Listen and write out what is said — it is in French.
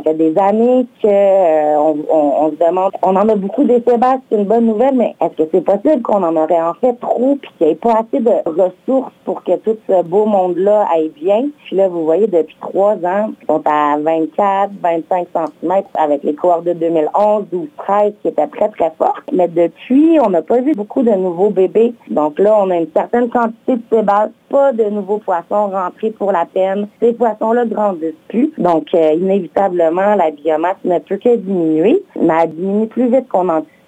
Ça fait des années qu'on on, se demande, on en a beaucoup des c'est une bonne nouvelle, mais est-ce que c'est possible qu'on en aurait en fait trop puis qu'il n'y ait pas assez de ressources pour que tout ce beau monde-là aille bien? Puis là, vous voyez, depuis trois ans, ils sont à 24, 25 cm avec les cohortes de 2011, 12, 13 qui étaient très, très fortes. Mais depuis, on n'a pas vu beaucoup de nouveaux bébés. Donc là, on a une certaine quantité de sébaces pas de nouveaux poissons rentrés pour la peine. Ces poissons-là grandissent plus. Donc, euh, inévitablement, la biomasse ne peut que diminuer, mais elle diminue plus vite qu'on anticipe